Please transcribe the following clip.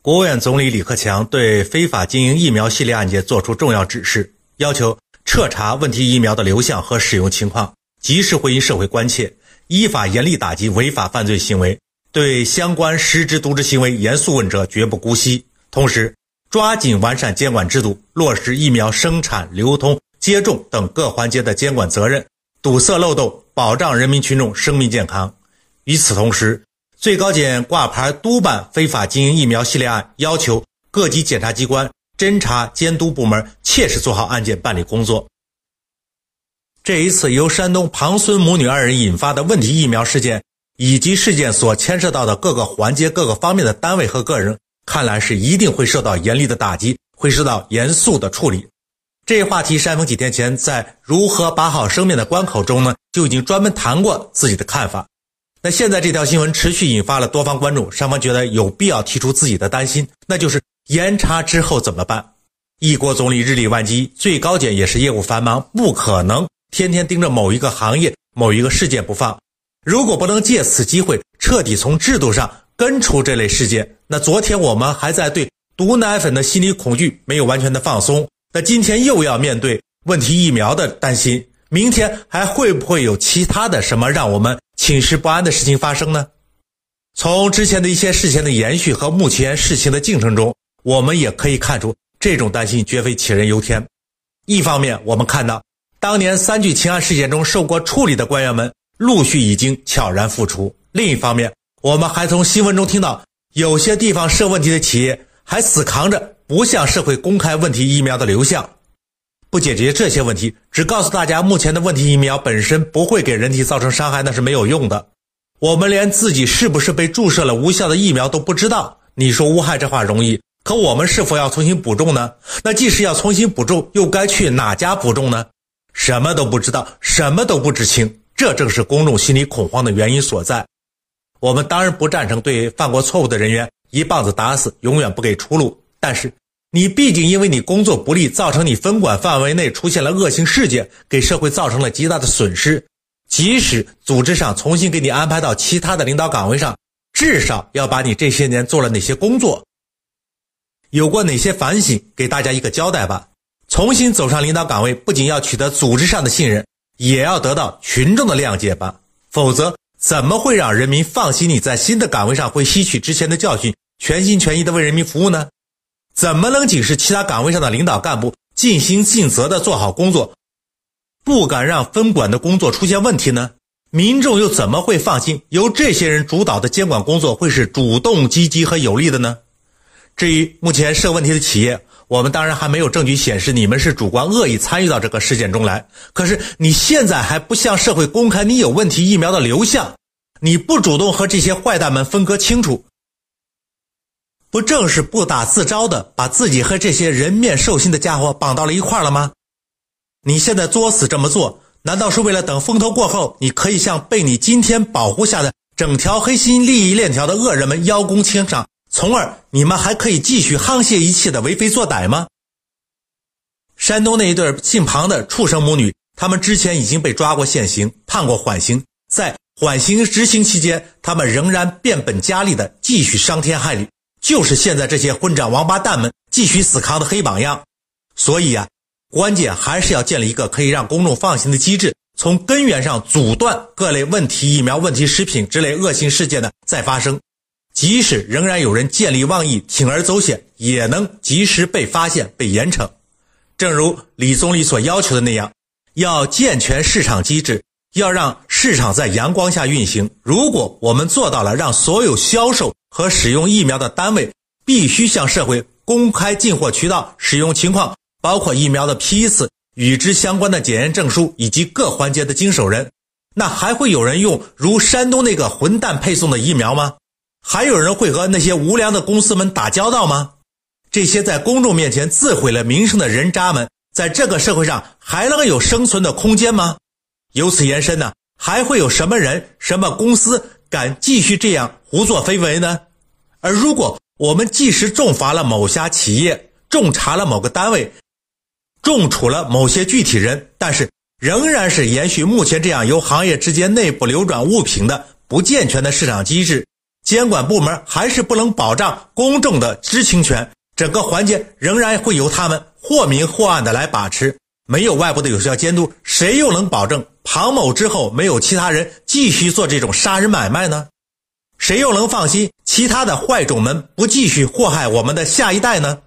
国务院总理李克强对非法经营疫苗系列案件作出重要指示，要求彻查问题疫苗的流向和使用情况，及时回应社会关切，依法严厉打击违法犯罪行为，对相关失职渎职行为严肃问责，绝不姑息。同时，抓紧完善监管制度，落实疫苗生产、流通、接种等各环节的监管责任，堵塞漏洞，保障人民群众生命健康。与此同时，最高检挂牌督办非法经营疫苗系列案，要求各级检察机关、侦查监督部门切实做好案件办理工作。这一次由山东庞孙母女二人引发的问题疫苗事件，以及事件所牵涉到的各个环节、各个方面的单位和个人，看来是一定会受到严厉的打击，会受到严肃的处理。这一话题，山峰几天前在如何把好生命的关口中呢，就已经专门谈过自己的看法。那现在这条新闻持续引发了多方关注，双方觉得有必要提出自己的担心，那就是严查之后怎么办？一国总理日理万机，最高检也是业务繁忙，不可能天天盯着某一个行业、某一个事件不放。如果不能借此机会彻底从制度上根除这类事件，那昨天我们还在对毒奶粉的心理恐惧没有完全的放松，那今天又要面对问题疫苗的担心，明天还会不会有其他的什么让我们？寝食不安的事情发生呢？从之前的一些事情的延续和目前事情的进程中，我们也可以看出，这种担心绝非杞人忧天。一方面，我们看到当年三聚氰胺事件中受过处理的官员们陆续已经悄然复出；另一方面，我们还从新闻中听到，有些地方涉问题的企业还死扛着不向社会公开问题疫苗的流向。不解决这些问题，只告诉大家目前的问题疫苗本身不会给人体造成伤害，那是没有用的。我们连自己是不是被注射了无效的疫苗都不知道。你说无害这话容易，可我们是否要重新补种呢？那即使要重新补种，又该去哪家补种呢？什么都不知道，什么都不知情，这正是公众心理恐慌的原因所在。我们当然不赞成对犯过错误的人员一棒子打死，永远不给出路，但是。你毕竟因为你工作不力，造成你分管范围内出现了恶性事件，给社会造成了极大的损失。即使组织上重新给你安排到其他的领导岗位上，至少要把你这些年做了哪些工作，有过哪些反省，给大家一个交代吧。重新走上领导岗位，不仅要取得组织上的信任，也要得到群众的谅解吧。否则，怎么会让人民放心你在新的岗位上会吸取之前的教训，全心全意的为人民服务呢？怎么能警示其他岗位上的领导干部尽心尽责地做好工作，不敢让分管的工作出现问题呢？民众又怎么会放心由这些人主导的监管工作会是主动、积极和有力的呢？至于目前涉问题的企业，我们当然还没有证据显示你们是主观恶意参与到这个事件中来。可是你现在还不向社会公开你有问题疫苗的流向，你不主动和这些坏蛋们分割清楚。不正是不打自招的，把自己和这些人面兽心的家伙绑到了一块了吗？你现在作死这么做，难道是为了等风头过后，你可以向被你今天保护下的整条黑心利益链条的恶人们邀功请赏，从而你们还可以继续沆瀣一气的为非作歹吗？山东那一对姓庞的畜生母女，他们之前已经被抓过现行，判过缓刑，在缓刑执行期间，他们仍然变本加厉的继续伤天害理。就是现在这些混账王八蛋们继续死扛的黑榜样，所以啊，关键还是要建立一个可以让公众放心的机制，从根源上阻断各类问题疫苗、问题食品之类恶性事件的再发生。即使仍然有人见利忘义、铤而走险，也能及时被发现、被严惩。正如李总理所要求的那样，要健全市场机制，要让市场在阳光下运行。如果我们做到了，让所有销售。和使用疫苗的单位必须向社会公开进货渠道、使用情况，包括疫苗的批次、与之相关的检验证书以及各环节的经手人。那还会有人用如山东那个混蛋配送的疫苗吗？还有人会和那些无良的公司们打交道吗？这些在公众面前自毁了名声的人渣们，在这个社会上还能有生存的空间吗？由此延伸呢，还会有什么人、什么公司敢继续这样胡作非为呢？而如果我们即时重罚了某家企业，重查了某个单位，重处了某些具体人，但是仍然是延续目前这样由行业之间内部流转物品的不健全的市场机制，监管部门还是不能保障公众的知情权，整个环节仍然会由他们或明或暗的来把持。没有外部的有效监督，谁又能保证庞某之后没有其他人继续做这种杀人买卖呢？谁又能放心其他的坏种们不继续祸害我们的下一代呢？